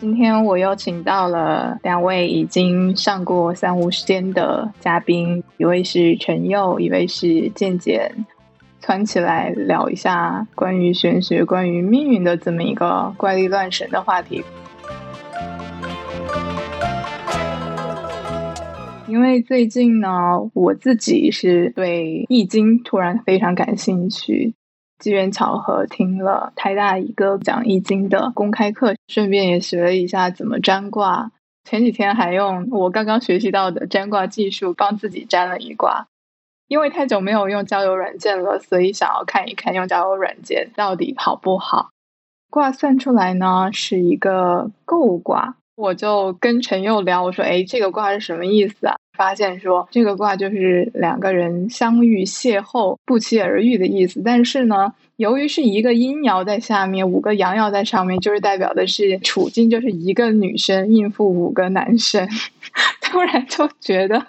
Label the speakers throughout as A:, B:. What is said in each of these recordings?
A: 今天我又请到了两位已经上过三无时间的嘉宾，一位是陈佑，一位是健健，团起来聊一下关于玄学、关于命运的这么一个怪力乱神的话题。因为最近呢，我自己是对易经突然非常感兴趣。机缘巧合听了台大一个讲易经的公开课，顺便也学了一下怎么占卦。前几天还用我刚刚学习到的占卦技术帮自己占了一卦。因为太久没有用交友软件了，所以想要看一看用交友软件到底好不好。卦算出来呢是一个姤卦，我就跟陈佑聊，我说：“哎，这个卦是什么意思啊？”发现说这个卦就是两个人相遇邂逅不期而遇的意思，但是呢，由于是一个阴爻在下面，五个阳爻在上面，就是代表的是处境就是一个女生应付五个男生，突然就觉得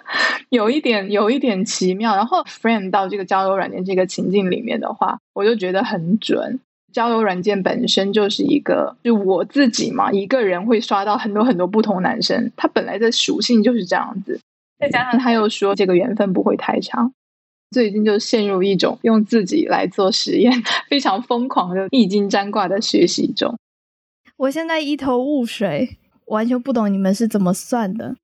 A: 有一点有一点奇妙。然后 frame 到这个交友软件这个情境里面的话，我就觉得很准。交友软件本身就是一个，就我自己嘛，一个人会刷到很多很多不同男生，他本来的属性就是这样子。再加上他又说这个缘分不会太长，最近就陷入一种用自己来做实验、非常疯狂的易经占卦的学习中。
B: 我现在一头雾水，完全不懂你们是怎么算的。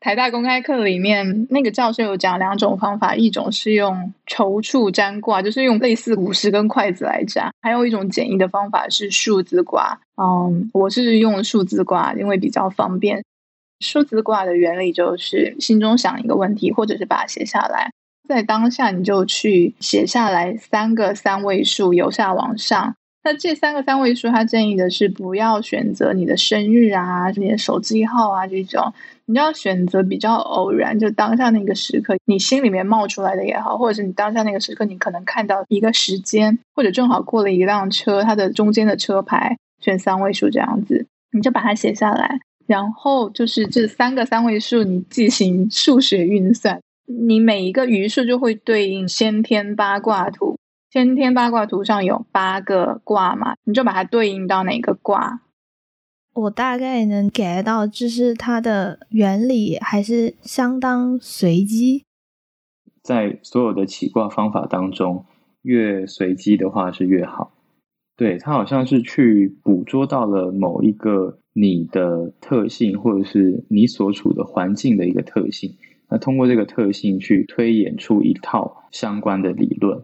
A: 台大公开课里面那个教授有讲两种方法，一种是用筹处占卦，就是用类似古诗跟筷子来占；还有一种简易的方法是数字卦。嗯，我是用数字卦，因为比较方便。数字卦的原理就是心中想一个问题，或者是把它写下来，在当下你就去写下来三个三位数，由下往上。那这三个三位数，他建议的是不要选择你的生日啊、你的手机号啊这种，你要选择比较偶然，就当下那个时刻，你心里面冒出来的也好，或者是你当下那个时刻，你可能看到一个时间，或者正好过了一辆车，它的中间的车牌选三位数这样子，你就把它写下来。然后就是这三个三位数，你进行数学运算，你每一个余数就会对应先天八卦图。先天八卦图上有八个卦嘛，你就把它对应到哪个卦。
B: 我大概能 get 到，就是它的原理还是相当随机。
C: 在所有的起卦方法当中，越随机的话是越好。对，它好像是去捕捉到了某一个。你的特性，或者是你所处的环境的一个特性，那通过这个特性去推演出一套相关的理论。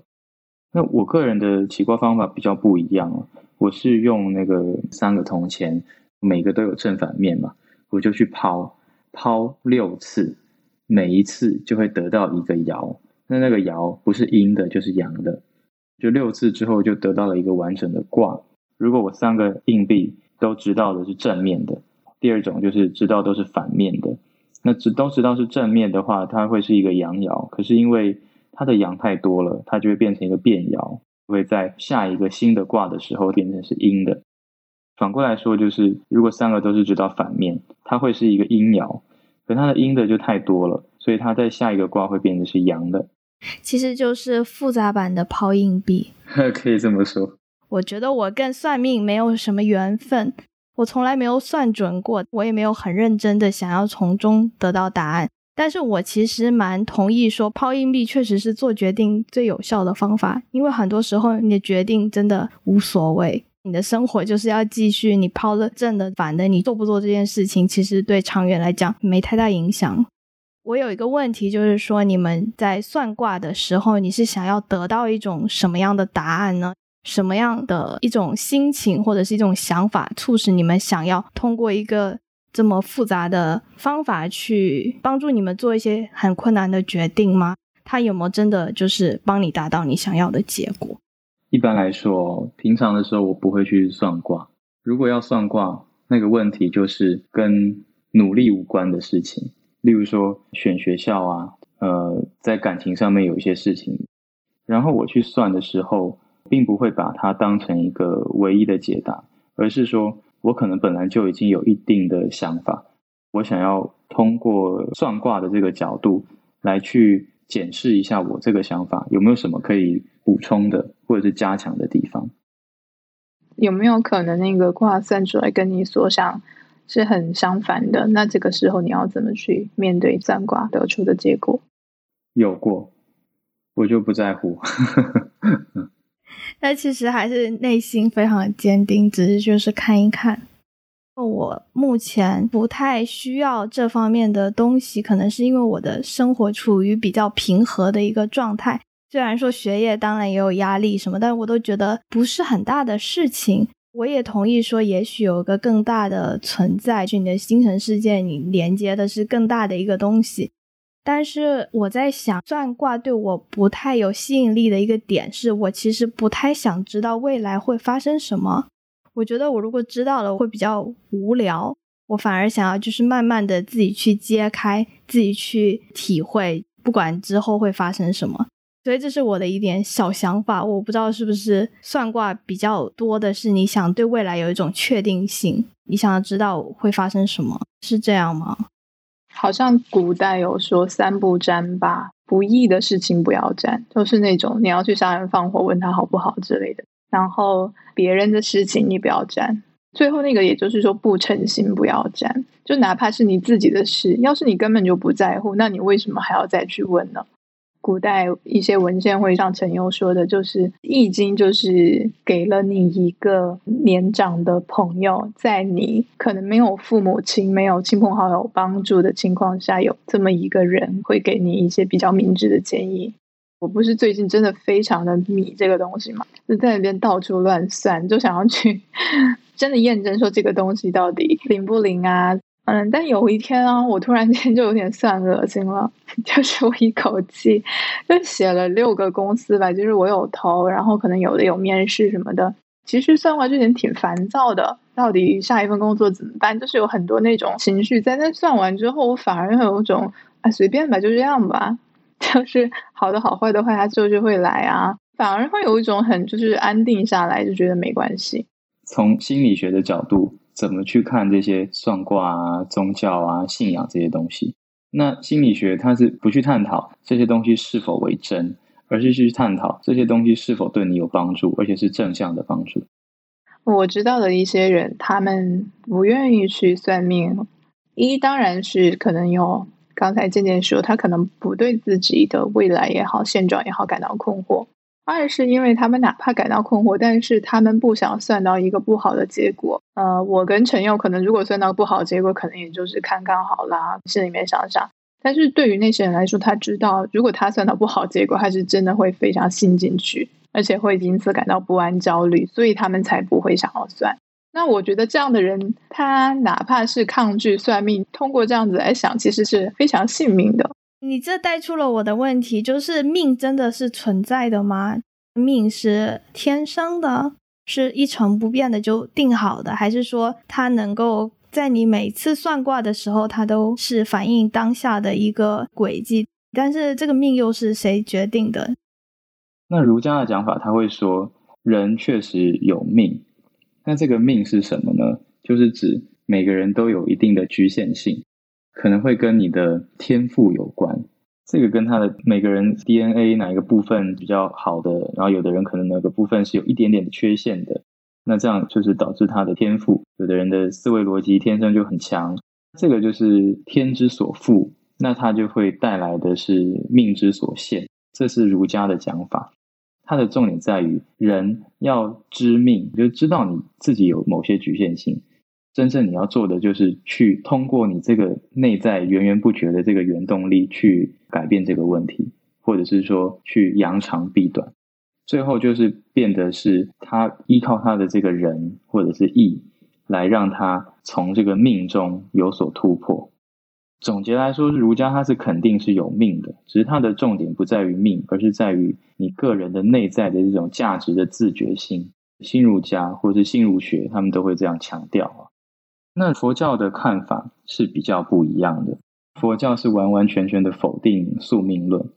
C: 那我个人的起卦方法比较不一样我是用那个三个铜钱，每个都有正反面嘛，我就去抛抛六次，每一次就会得到一个爻，那那个爻不是阴的，就是阳的，就六次之后就得到了一个完整的卦。如果我三个硬币。都知道的是正面的，第二种就是知道都是反面的。那知都知道是正面的话，它会是一个阳爻。可是因为它的阳太多了，它就会变成一个变爻，会在下一个新的卦的时候变成是阴的。反过来说，就是如果三个都是知道反面，它会是一个阴爻。可它的阴的就太多了，所以它在下一个卦会变成是阳的。
B: 其实就是复杂版的抛硬币，
C: 可以这么说。
B: 我觉得我跟算命没有什么缘分，我从来没有算准过，我也没有很认真的想要从中得到答案。但是我其实蛮同意说，抛硬币确实是做决定最有效的方法，因为很多时候你的决定真的无所谓，你的生活就是要继续，你抛了正的反的，你做不做这件事情，其实对长远来讲没太大影响。我有一个问题，就是说你们在算卦的时候，你是想要得到一种什么样的答案呢？什么样的一种心情或者是一种想法，促使你们想要通过一个这么复杂的方法去帮助你们做一些很困难的决定吗？它有没有真的就是帮你达到你想要的结果？
C: 一般来说，平常的时候我不会去算卦。如果要算卦，那个问题就是跟努力无关的事情，例如说选学校啊，呃，在感情上面有一些事情，然后我去算的时候。并不会把它当成一个唯一的解答，而是说我可能本来就已经有一定的想法，我想要通过算卦的这个角度来去检视一下我这个想法有没有什么可以补充的或者是加强的地方。
A: 有没有可能那个卦算出来跟你所想是很相反的？那这个时候你要怎么去面对算卦得出的结果？
C: 有过，我就不在乎。
B: 但其实还是内心非常的坚定，只是就是看一看。我目前不太需要这方面的东西，可能是因为我的生活处于比较平和的一个状态。虽然说学业当然也有压力什么，但我都觉得不是很大的事情。我也同意说，也许有个更大的存在，就你的精神世界，你连接的是更大的一个东西。但是我在想，算卦对我不太有吸引力的一个点，是我其实不太想知道未来会发生什么。我觉得我如果知道了，会比较无聊。我反而想要就是慢慢的自己去揭开，自己去体会，不管之后会发生什么。所以这是我的一点小想法，我不知道是不是算卦比较多的是你想对未来有一种确定性，你想要知道会发生什么，是这样吗？
A: 好像古代有说三不沾吧，不义的事情不要沾，就是那种你要去杀人放火，问他好不好之类的。然后别人的事情你不要沾，最后那个也就是说不诚心不要沾，就哪怕是你自己的事，要是你根本就不在乎，那你为什么还要再去问呢？古代一些文献会像陈佑说的，就是《易经》就是给了你一个年长的朋友，在你可能没有父母亲、没有亲朋好友帮助的情况下，有这么一个人会给你一些比较明智的建议。我不是最近真的非常的迷这个东西嘛，就在那边到处乱算，就想要去 真的验证说这个东西到底灵不灵啊。嗯，但有一天啊，我突然间就有点算恶心了，就是我一口气就写了六个公司吧，就是我有投，然后可能有的有面试什么的。其实算完之前挺烦躁的，到底下一份工作怎么办？就是有很多那种情绪在。那算完之后，我反而有一种啊，随便吧，就这样吧，就是好的好坏的坏，它就是会来啊，反而会有一种很就是安定下来，就觉得没关系。
C: 从心理学的角度。怎么去看这些算卦啊、宗教啊、信仰这些东西？那心理学它是不去探讨这些东西是否为真，而是去探讨这些东西是否对你有帮助，而且是正向的帮助。
A: 我知道的一些人，他们不愿意去算命，一当然是可能有刚才渐渐说，他可能不对自己的未来也好、现状也好感到困惑。二是因为他们哪怕感到困惑，但是他们不想算到一个不好的结果。呃，我跟陈佑可能如果算到不好结果，可能也就是看看好啦，心里面想想。但是对于那些人来说，他知道如果他算到不好结果，他是真的会非常信进去，而且会因此感到不安、焦虑，所以他们才不会想要算。那我觉得这样的人，他哪怕是抗拒算命，通过这样子来想，其实是非常信命的。
B: 你这带出了我的问题，就是命真的是存在的吗？命是天生的，是一成不变的就定好的，还是说它能够在你每次算卦的时候，它都是反映当下的一个轨迹？但是这个命又是谁决定的？
C: 那儒家的讲法，他会说人确实有命，那这个命是什么呢？就是指每个人都有一定的局限性。可能会跟你的天赋有关，这个跟他的每个人 DNA 哪一个部分比较好的，然后有的人可能哪个部分是有一点点的缺陷的，那这样就是导致他的天赋。有的人的思维逻辑天生就很强，这个就是天之所赋，那他就会带来的是命之所限。这是儒家的讲法，它的重点在于人要知命，就知道你自己有某些局限性。真正你要做的就是去通过你这个内在源源不绝的这个原动力去改变这个问题，或者是说去扬长避短，最后就是变得是他依靠他的这个人或者是意来让他从这个命中有所突破。总结来说，儒家它是肯定是有命的，只是它的重点不在于命，而是在于你个人的内在的这种价值的自觉性。新儒家或者是新儒学，他们都会这样强调啊。那佛教的看法是比较不一样的。佛教是完完全全的否定宿命论，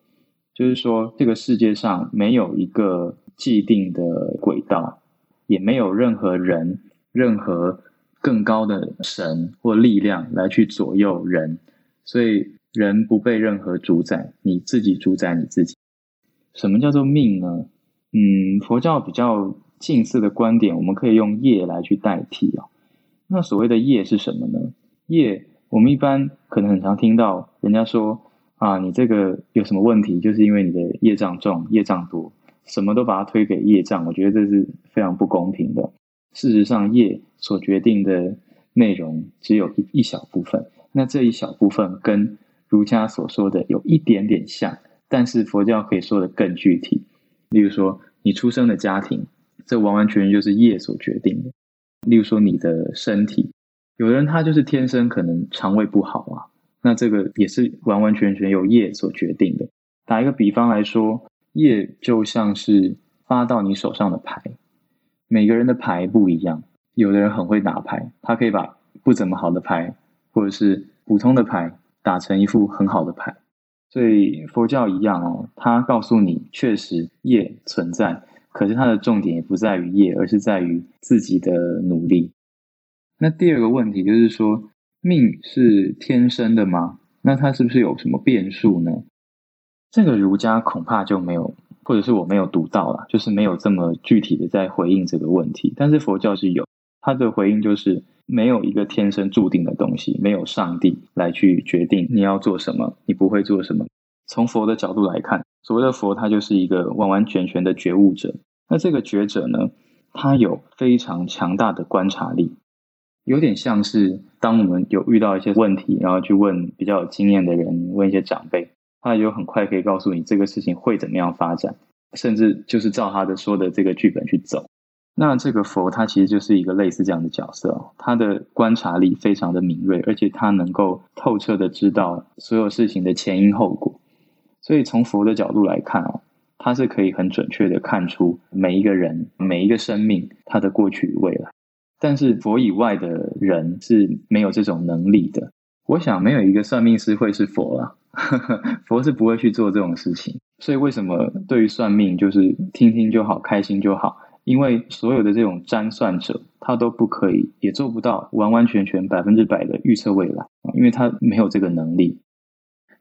C: 就是说这个世界上没有一个既定的轨道，也没有任何人、任何更高的神或力量来去左右人。所以人不被任何主宰，你自己主宰你自己。什么叫做命呢？嗯，佛教比较近似的观点，我们可以用业来去代替啊。那所谓的业是什么呢？业，我们一般可能很常听到人家说啊，你这个有什么问题，就是因为你的业障重、业障多，什么都把它推给业障。我觉得这是非常不公平的。事实上，业所决定的内容只有一一小部分，那这一小部分跟儒家所说的有一点点像，但是佛教可以说的更具体。例如说，你出生的家庭，这完完全全就是业所决定的。例如说，你的身体，有的人他就是天生可能肠胃不好啊，那这个也是完完全全由业所决定的。打一个比方来说，业就像是发到你手上的牌，每个人的牌不一样，有的人很会打牌，他可以把不怎么好的牌或者是普通的牌打成一副很好的牌。所以佛教一样哦，它告诉你确实业存在，可是它的重点也不在于业，而是在于自己的努力。那第二个问题就是说，命是天生的吗？那它是不是有什么变数呢？这个儒家恐怕就没有，或者是我没有读到了，就是没有这么具体的在回应这个问题。但是佛教是有，它的回应就是。没有一个天生注定的东西，没有上帝来去决定你要做什么，你不会做什么。从佛的角度来看，所谓的佛，他就是一个完完全全的觉悟者。那这个觉者呢，他有非常强大的观察力，有点像是当我们有遇到一些问题，然后去问比较有经验的人，问一些长辈，他就很快可以告诉你这个事情会怎么样发展，甚至就是照他的说的这个剧本去走。那这个佛，他其实就是一个类似这样的角色，他的观察力非常的敏锐，而且他能够透彻的知道所有事情的前因后果。所以从佛的角度来看哦，他是可以很准确的看出每一个人、每一个生命他的过去与未来。但是佛以外的人是没有这种能力的。我想没有一个算命师会是佛啊，佛是不会去做这种事情。所以为什么对于算命就是听听就好，开心就好？因为所有的这种占算者，他都不可以，也做不到完完全全百分之百的预测未来因为他没有这个能力。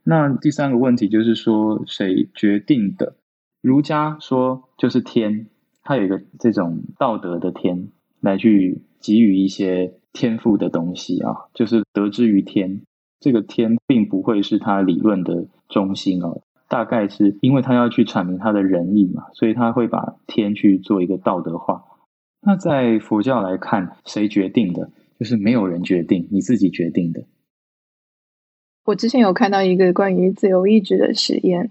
C: 那第三个问题就是说，谁决定的？儒家说就是天，他有一个这种道德的天，来去给予一些天赋的东西啊，就是得之于天。这个天并不会是他理论的中心哦。大概是因为他要去阐明他的仁义嘛，所以他会把天去做一个道德化。那在佛教来看，谁决定的？就是没有人决定，你自己决定的。
A: 我之前有看到一个关于自由意志的实验，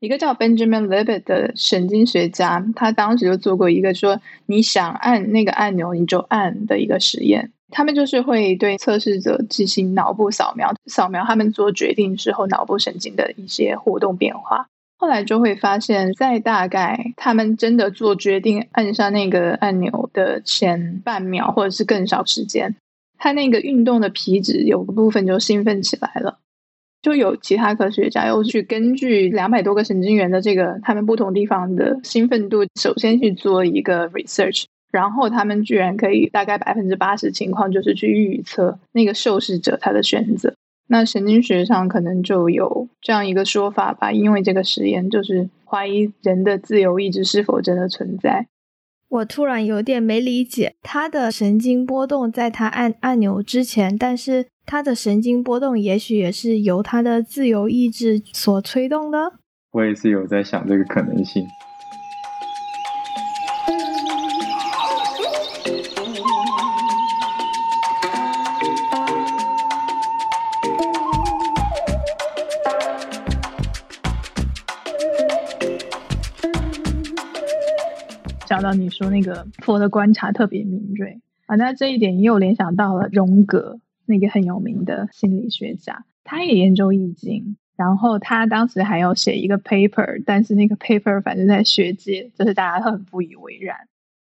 A: 一个叫 Benjamin Libet 的神经学家，他当时就做过一个说你想按那个按钮你就按的一个实验。他们就是会对测试者进行脑部扫描，扫描他们做决定之后脑部神经的一些活动变化。后来就会发现，在大概他们真的做决定按上那个按钮的前半秒，或者是更少时间，他那个运动的皮质有个部分就兴奋起来了。就有其他科学家又去根据两百多个神经元的这个他们不同地方的兴奋度，首先去做一个 research。然后他们居然可以大概百分之八十情况就是去预测那个受试者他的选择。那神经学上可能就有这样一个说法吧，因为这个实验就是怀疑人的自由意志是否真的存在。
B: 我突然有点没理解，他的神经波动在他按按钮之前，但是他的神经波动也许也是由他的自由意志所推动的。
C: 我也是有在想这个可能性。
A: 讲到你说那个佛的观察特别敏锐啊，那这一点也有联想到了荣格那个很有名的心理学家，他也研究易经，然后他当时还要写一个 paper，但是那个 paper 反正在学界就是大家都很不以为然。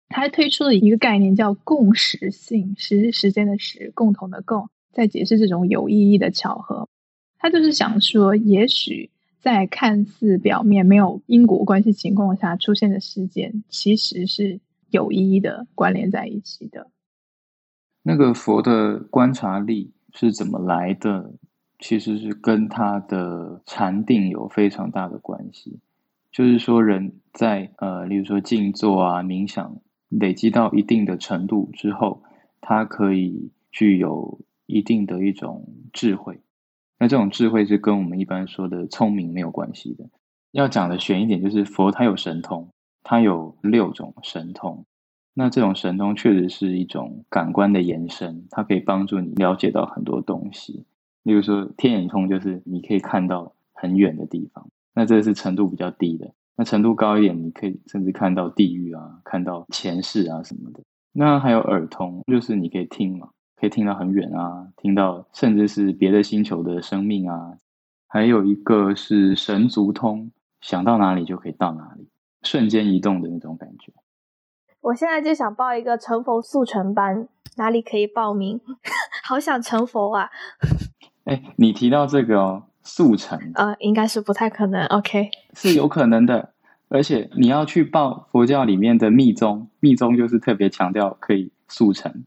A: 他推出了一个概念叫共识性，时时间的时，共同的共，在解释这种有意义的巧合。他就是想说，也许。在看似表面没有因果关系情况下出现的事件，其实是有意义的关联在一起的。
C: 那个佛的观察力是怎么来的？其实是跟他的禅定有非常大的关系。就是说，人在呃，例如说静坐啊、冥想，累积到一定的程度之后，他可以具有一定的一种智慧。那这种智慧是跟我们一般说的聪明没有关系的。要讲的玄一点，就是佛他有神通，他有六种神通。那这种神通确实是一种感官的延伸，它可以帮助你了解到很多东西。例如说天眼通，就是你可以看到很远的地方，那这是程度比较低的。那程度高一点，你可以甚至看到地狱啊，看到前世啊什么的。那还有耳通，就是你可以听嘛，可以听到很远啊，听到甚至是别的星球的生命啊。还有一个是神足通，想到哪里就可以到哪里，瞬间移动的那种感觉。
B: 我现在就想报一个成佛速成班，哪里可以报名？好想成佛啊！
C: 哎，你提到这个哦，速成，
B: 呃，应该是不太可能。OK，
C: 是有可能的，而且你要去报佛教里面的密宗，密宗就是特别强调可以速成。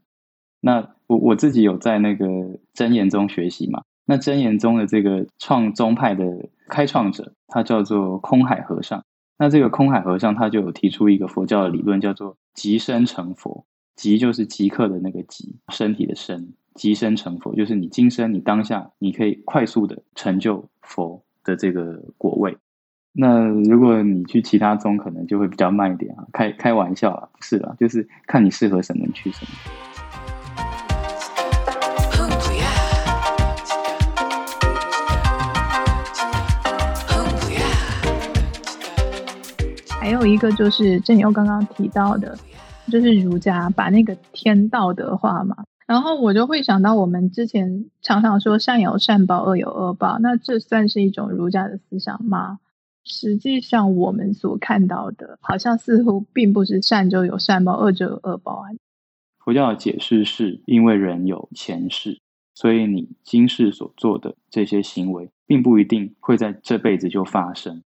C: 那我我自己有在那个真言宗学习嘛？那真言宗的这个创宗派的开创者，他叫做空海和尚。那这个空海和尚他就有提出一个佛教的理论，叫做即身成佛。即就是即刻的那个即，身体的身，即身成佛，就是你今生你当下你可以快速的成就佛的这个果位。那如果你去其他宗，可能就会比较慢一点啊。开开玩笑啊，不是啦，就是看你适合什么去什么。
A: 有一个就是正优刚刚提到的，就是儒家把那个天道德化嘛，然后我就会想到我们之前常常说善有善报，恶有恶报，那这算是一种儒家的思想吗？实际上我们所看到的，好像似乎并不是善就有善报，恶就有恶报啊。
C: 佛教的解释是因为人有前世，所以你今世所做的这些行为，并不一定会在这辈子就发生。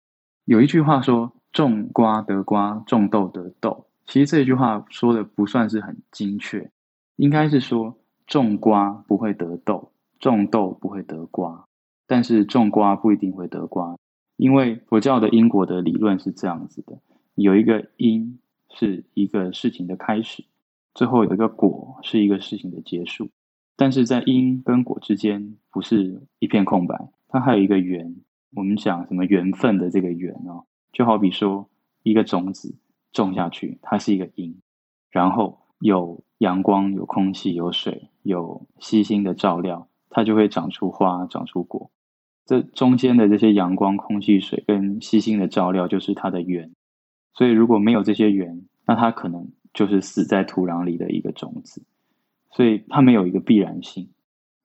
C: 有一句话说。种瓜得瓜，种豆得豆。其实这句话说的不算是很精确，应该是说种瓜不会得豆，种豆不会得瓜。但是种瓜不一定会得瓜，因为佛教的因果的理论是这样子的：有一个因是一个事情的开始，最后有一个果是一个事情的结束。但是在因跟果之间不是一片空白，它还有一个缘。我们讲什么缘分的这个缘哦。就好比说，一个种子种下去，它是一个因，然后有阳光、有空气、有水、有细心的照料，它就会长出花、长出果。这中间的这些阳光、空气、水跟细心的照料，就是它的缘。所以如果没有这些缘，那它可能就是死在土壤里的一个种子。所以它没有一个必然性。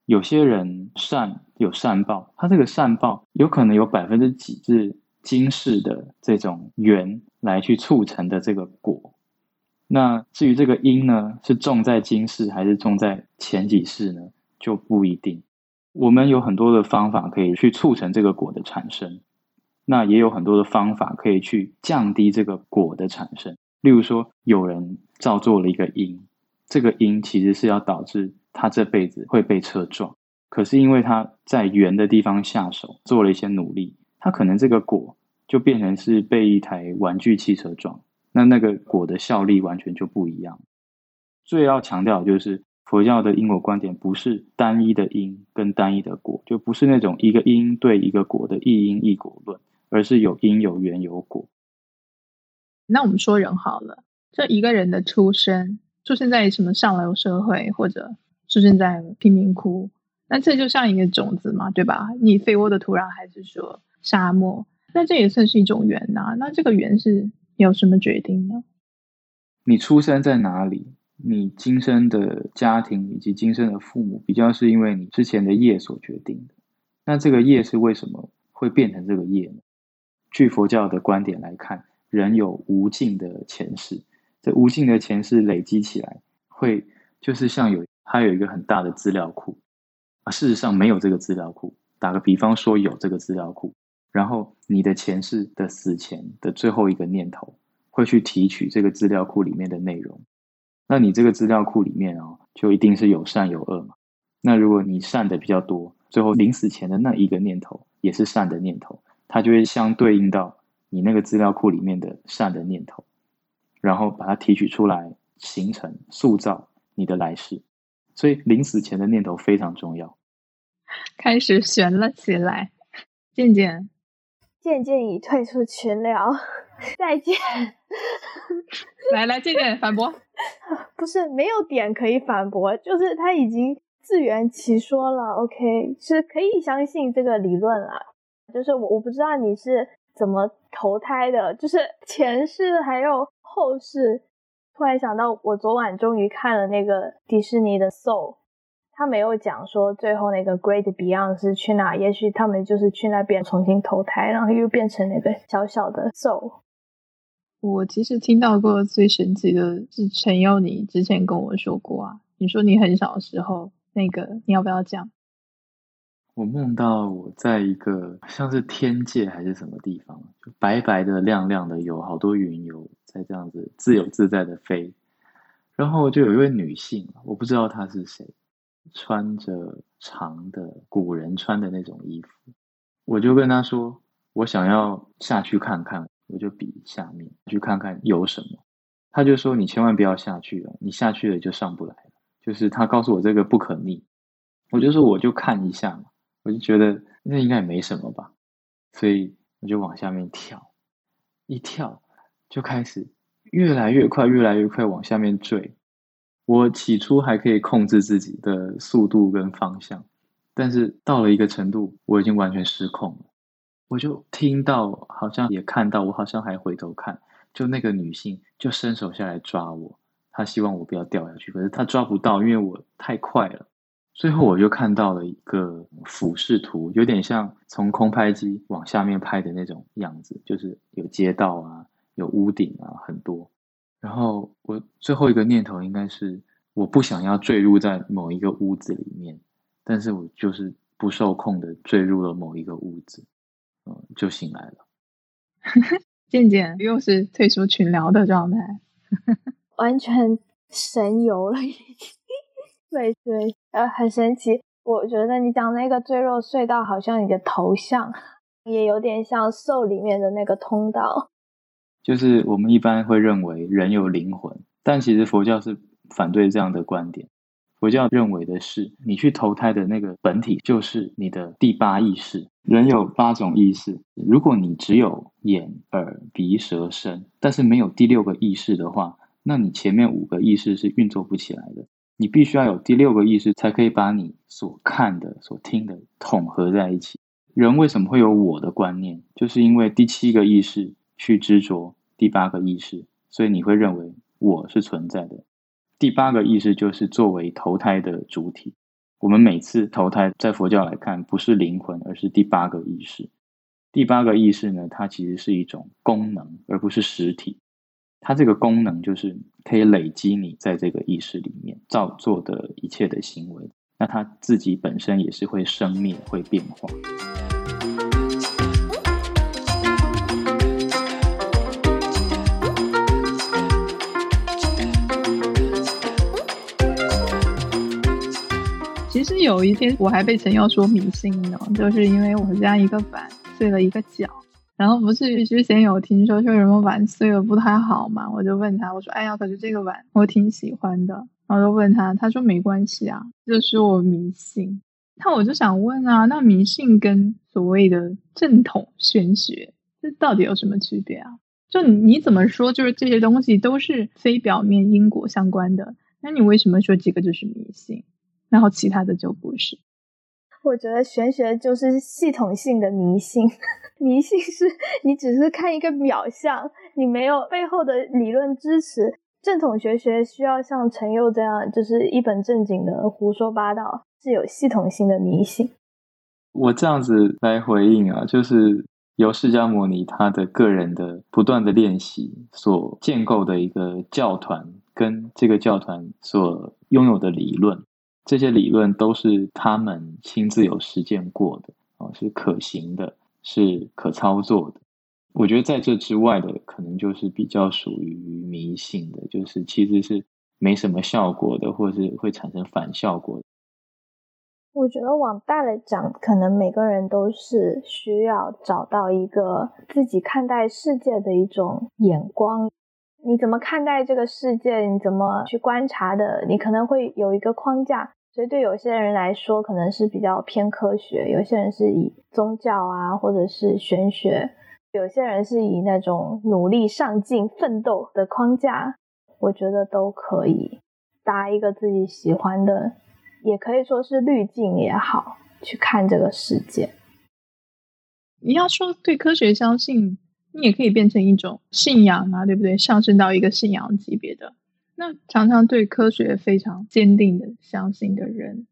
C: 有些人善有善报，他这个善报有可能有百分之几是。今世的这种缘来去促成的这个果，那至于这个因呢，是种在今世还是种在前几世呢，就不一定。我们有很多的方法可以去促成这个果的产生，那也有很多的方法可以去降低这个果的产生。例如说，有人造作了一个因，这个因其实是要导致他这辈子会被车撞，可是因为他在圆的地方下手，做了一些努力，他可能这个果。就变成是被一台玩具汽车撞，那那个果的效力完全就不一样。最要强调就是佛教的因果观点不是单一的因跟单一的果，就不是那种一个因对一个果的一因一果论，而是有因有缘有果。
A: 那我们说人好了，这一个人的出生，出生在什么上流社会，或者出生在贫民窟，那这就像一个种子嘛，对吧？你肥沃的土壤，还是说沙漠？那这也算是一种缘呐。那这个缘是有什么决定呢？
C: 你出生在哪里？你今生的家庭以及今生的父母，比较是因为你之前的业所决定的。那这个业是为什么会变成这个业呢？据佛教的观点来看，人有无尽的前世，这无尽的前世累积起来，会就是像有它有一个很大的资料库啊。事实上没有这个资料库。打个比方说，有这个资料库。然后你的前世的死前的最后一个念头，会去提取这个资料库里面的内容。那你这个资料库里面啊，就一定是有善有恶嘛。那如果你善的比较多，最后临死前的那一个念头也是善的念头，它就会相对应到你那个资料库里面的善的念头，然后把它提取出来，形成塑造你的来世。所以临死前的念头非常重要。
A: 开始悬了起来，渐渐
B: 渐渐已退出群聊，再见。
A: 来来，渐渐反驳，
B: 不是没有点可以反驳，就是他已经自圆其说了。OK，是可以相信这个理论了。就是我我不知道你是怎么投胎的，就是前世还有后世。突然想到，我昨晚终于看了那个迪士尼的《Soul》。他没有讲说最后那个 Great Beyond 是去哪，也许他们就是去那边重新投胎，然后又变成那个小小的 soul。
A: 我其实听到过最神奇的是陈佑，你之前跟我说过啊，你说你很小的时候那个，你要不要讲？
C: 我梦到我在一个像是天界还是什么地方，就白白的、亮亮的，有好多云游在这样子自由自在的飞，然后就有一位女性，我不知道她是谁。穿着长的古人穿的那种衣服，我就跟他说：“我想要下去看看。”我就比下面去看看有什么。他就说：“你千万不要下去了，你下去了就上不来了。”就是他告诉我这个不可逆。我就说：“我就看一下嘛。”我就觉得那应该也没什么吧，所以我就往下面跳，一跳就开始越来越快，越来越快往下面坠。我起初还可以控制自己的速度跟方向，但是到了一个程度，我已经完全失控了。我就听到，好像也看到，我好像还回头看，就那个女性就伸手下来抓我，她希望我不要掉下去，可是她抓不到，因为我太快了。最后我就看到了一个俯视图，有点像从空拍机往下面拍的那种样子，就是有街道啊，有屋顶啊，很多。然后我最后一个念头应该是，我不想要坠入在某一个屋子里面，但是我就是不受控的坠入了某一个屋子，嗯，就醒来了。
A: 渐渐又是退出群聊的状态，
B: 完全神游了，对对，呃，很神奇。我觉得你讲那个坠落隧道，好像你的头像也有点像《兽》里面的那个通道。
C: 就是我们一般会认为人有灵魂，但其实佛教是反对这样的观点。佛教认为的是，你去投胎的那个本体就是你的第八意识。人有八种意识，如果你只有眼、耳、鼻、舌、身，但是没有第六个意识的话，那你前面五个意识是运作不起来的。你必须要有第六个意识，才可以把你所看的、所听的统合在一起。人为什么会有我的观念？就是因为第七个意识去执着。第八个意识，所以你会认为我是存在的。第八个意识就是作为投胎的主体。我们每次投胎，在佛教来看，不是灵魂，而是第八个意识。第八个意识呢，它其实是一种功能，而不是实体。它这个功能就是可以累积你在这个意识里面造作的一切的行为。那它自己本身也是会生灭、会变化。
A: 有一天我还被陈耀说迷信呢，就是因为我们家一个碗碎了一个角，然后不是之前有听说说什么碗碎了不太好嘛，我就问他，我说哎呀，可是这个碗我挺喜欢的，然后就问他，他说没关系啊，就是我迷信。那我就想问啊，那迷信跟所谓的正统玄学这到底有什么区别啊？就你怎么说，就是这些东西都是非表面因果相关的，那你为什么说这个就是迷信？然后其他的就不是。
B: 我觉得玄学就是系统性的迷信，迷信是你只是看一个表象，你没有背后的理论支持。正统学学需要像陈佑这样，就是一本正经的胡说八道，是有系统性的迷信。
C: 我这样子来回应啊，就是由释迦牟尼他的个人的不断的练习所建构的一个教团，跟这个教团所拥有的理论。这些理论都是他们亲自有实践过的啊，是可行的，是可操作的。我觉得在这之外的，可能就是比较属于迷信的，就是其实是没什么效果的，或者是会产生反效果。
B: 我觉得往大了讲，可能每个人都是需要找到一个自己看待世界的一种眼光。你怎么看待这个世界？你怎么去观察的？你可能会有一个框架。所以对有些人来说，可能是比较偏科学；有些人是以宗教啊，或者是玄学；有些人是以那种努力上进、奋斗的框架。我觉得都可以搭一个自己喜欢的。也可以说是滤镜也好，去看这个世界。
A: 你要说对科学相信，你也可以变成一种信仰啊，对不对？上升到一个信仰级别的。那常常对科学非常坚定的相信的人，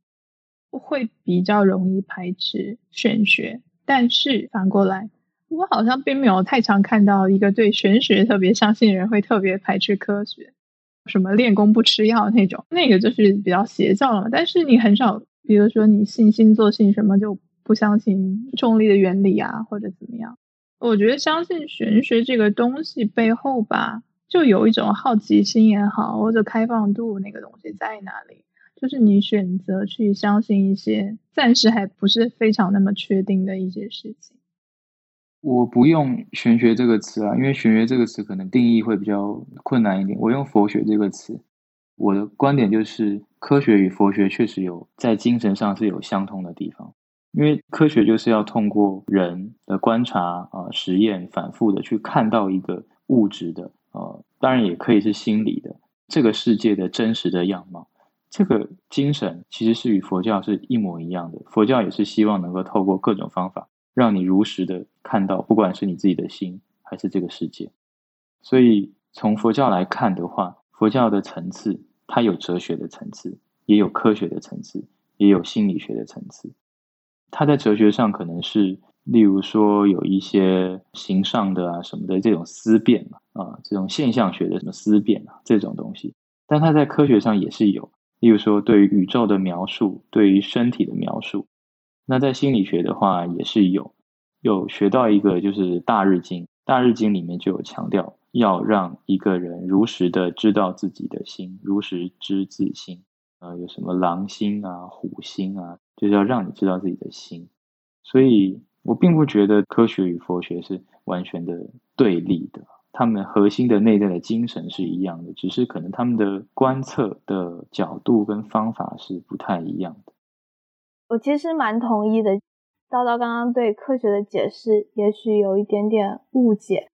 A: 会比较容易排斥玄学。但是反过来，我好像并没有太常看到一个对玄学特别相信的人会特别排斥科学。什么练功不吃药那种，那个就是比较邪教了嘛。但是你很少，比如说你信星座信什么就不相信重力的原理啊，或者怎么样。我觉得相信玄学这个东西背后吧，就有一种好奇心也好，或者开放度那个东西在哪里，就是你选择去相信一些暂时还不是非常那么确定的一些事情。
C: 我不用玄学这个词啊，因为玄学这个词可能定义会比较困难一点。我用佛学这个词，我的观点就是，科学与佛学确实有在精神上是有相通的地方。因为科学就是要通过人的观察啊、实验，反复的去看到一个物质的，当然也可以是心理的这个世界的真实的样貌。这个精神其实是与佛教是一模一样的。佛教也是希望能够透过各种方法。让你如实的看到，不管是你自己的心，还是这个世界。所以从佛教来看的话，佛教的层次，它有哲学的层次，也有科学的层次，也有心理学的层次。它在哲学上可能是，例如说有一些形上的啊什么的这种思辨啊，这种现象学的什么思辨啊这种东西。但它在科学上也是有，例如说对于宇宙的描述，对于身体的描述。那在心理学的话，也是有有学到一个，就是《大日经》。《大日经》里面就有强调，要让一个人如实的知道自己的心，如实知自心。呃，有什么狼心啊、虎心啊，就是要让你知道自己的心。所以我并不觉得科学与佛学是完全的对立的，他们核心的内在的精神是一样的，只是可能他们的观测的角度跟方法是不太一样的。
B: 我其实蛮同意的，叨叨刚刚对科学的解释也许有一点点误解，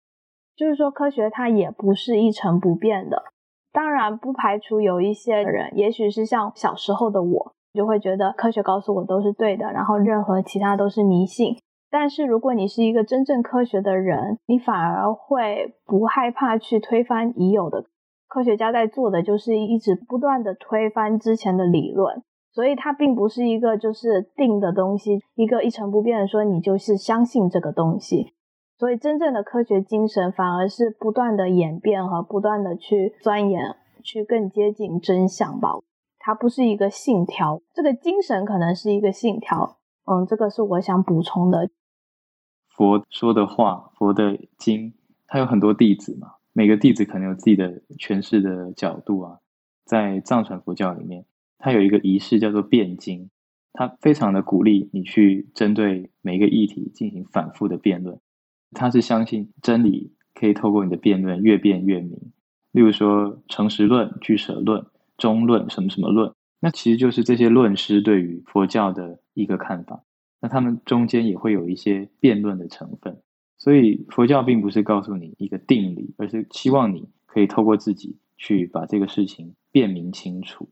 B: 就是说科学它也不是一成不变的。当然不排除有一些人，也许是像小时候的我，就会觉得科学告诉我都是对的，然后任何其他都是迷信。但是如果你是一个真正科学的人，你反而会不害怕去推翻已有的。科学家在做的就是一直不断的推翻之前的理论。所以它并不是一个就是定的东西，一个一成不变的说你就是相信这个东西。所以真正的科学精神反而是不断的演变和不断的去钻研，去更接近真相吧。它不是一个信条，这个精神可能是一个信条。嗯，这个是我想补充的。
C: 佛说的话，佛的经，他有很多弟子嘛，每个弟子可能有自己的诠释的角度啊。在藏传佛教里面。它有一个仪式叫做辩经，它非常的鼓励你去针对每一个议题进行反复的辩论。他是相信真理可以透过你的辩论越辩越明。例如说诚实论、俱舍论、中论什么什么论，那其实就是这些论师对于佛教的一个看法。那他们中间也会有一些辩论的成分。所以佛教并不是告诉你一个定理，而是希望你可以透过自己去把这个事情辨明清楚。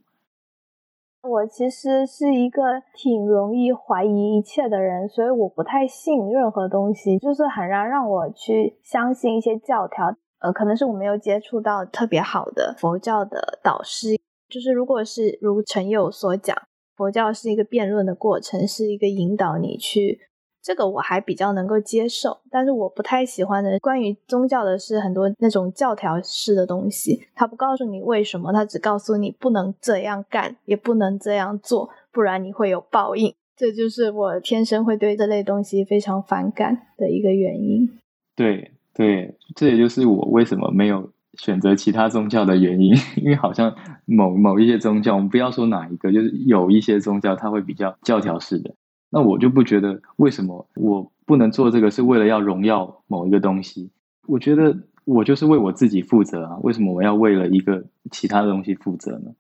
B: 我其实是一个挺容易怀疑一切的人，所以我不太信任何东西，就是很难让我去相信一些教条。呃，可能是我没有接触到特别好的佛教的导师，就是如果是如陈友所讲，佛教是一个辩论的过程，是一个引导你去。这个我还比较能够接受，但是我不太喜欢的关于宗教的是很多那种教条式的东西，他不告诉你为什么，他只告诉你不能这样干，也不能这样做，不然你会有报应。这就是我天生会对这类东西非常反感的一个原因。
C: 对对，这也就是我为什么没有选择其他宗教的原因，因为好像某某一些宗教，我们不要说哪一个，就是有一些宗教它会比较教条式的。那我就不觉得为什么我不能做这个，是为了要荣耀某一个东西。我觉得我就是为我自己负责啊，为什么我要为了一个其他的东西负责呢？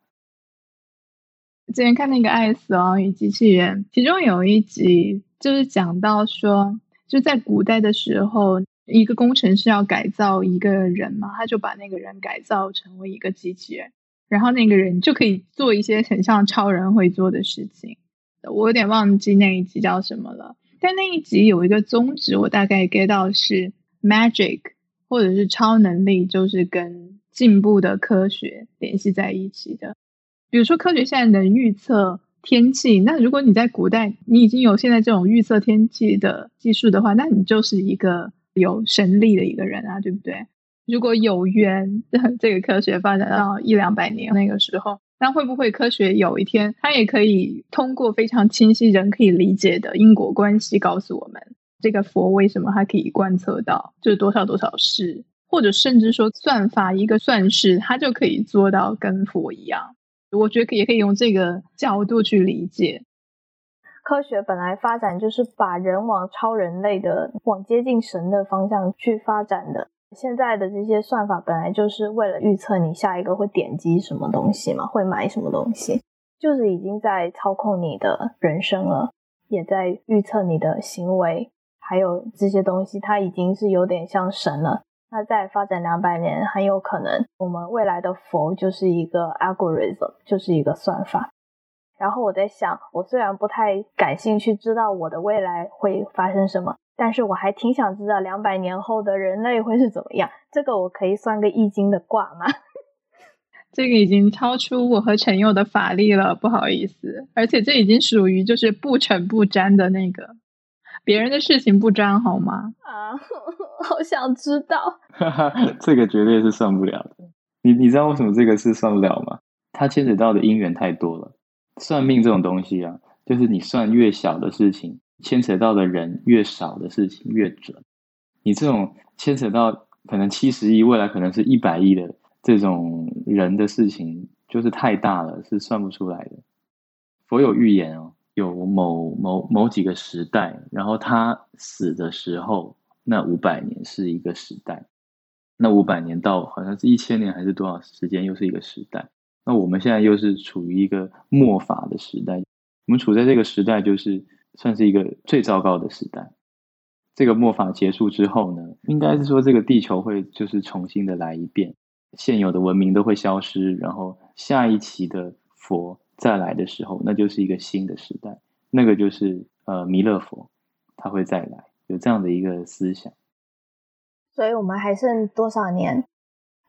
A: 之前看那个《爱死亡与机器人》，其中有一集就是讲到说，就在古代的时候，一个工程师要改造一个人嘛，他就把那个人改造成为一个机器人，然后那个人就可以做一些很像超人会做的事情。我有点忘记那一集叫什么了，但那一集有一个宗旨，我大概 get 到是 magic 或者是超能力，就是跟进步的科学联系在一起的。比如说，科学现在能预测天气，那如果你在古代，你已经有现在这种预测天气的技术的话，那你就是一个有神力的一个人啊，对不对？如果有缘，这个科学发展到一两百年那个时候，那会不会科学有一天，它也可以通过非常清晰、人可以理解的因果关系，告诉我们这个佛为什么它可以观测到就是多少多少事，或者甚至说算法一个算式，它就可以做到跟佛一样。我觉得也可以用这个角度去理解，
B: 科学本来发展就是把人往超人类的、往接近神的方向去发展的。现在的这些算法本来就是为了预测你下一个会点击什么东西嘛，会买什么东西，就是已经在操控你的人生了，也在预测你的行为，还有这些东西，它已经是有点像神了。那再发展两百年，很有可能我们未来的佛就是一个 algorithm，就是一个算法。然后我在想，我虽然不太感兴趣知道我的未来会发生什么，但是我还挺想知道两百年后的人类会是怎么样。这个我可以算个易经的卦吗？
A: 这个已经超出我和陈佑的法力了，不好意思。而且这已经属于就是不逞不沾的那个。别人的事情不沾好吗？
B: 啊，好想知道。
C: 这个绝对是算不了的。你你知道为什么这个是算不了吗？它牵扯到的因缘太多了。算命这种东西啊，就是你算越小的事情，牵扯到的人越少的事情越准。你这种牵扯到可能七十亿，未来可能是一百亿的这种人的事情，就是太大了，是算不出来的。佛有预言哦。有某某某几个时代，然后他死的时候，那五百年是一个时代，那五百年到好像是一千年还是多少时间，又是一个时代。那我们现在又是处于一个末法的时代，我们处在这个时代，就是算是一个最糟糕的时代。这个末法结束之后呢，应该是说这个地球会就是重新的来一遍，现有的文明都会消失，然后下一期的佛。再来的时候，那就是一个新的时代，那个就是呃弥勒佛，他会再来，有这样的一个思想。
B: 所以我们还剩多少年？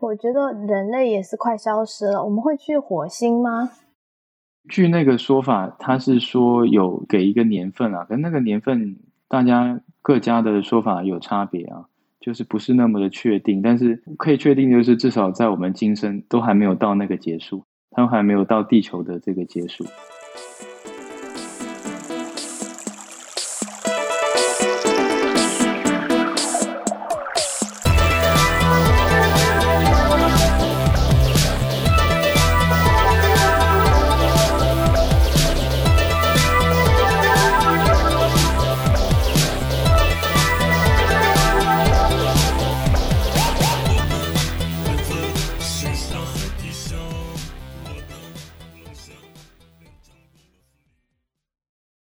B: 我觉得人类也是快消失了。我们会去火星吗？
C: 据那个说法，他是说有给一个年份啊，跟那个年份大家各家的说法有差别啊，就是不是那么的确定。但是可以确定，就是至少在我们今生都还没有到那个结束。他们还没有到地球的这个结束。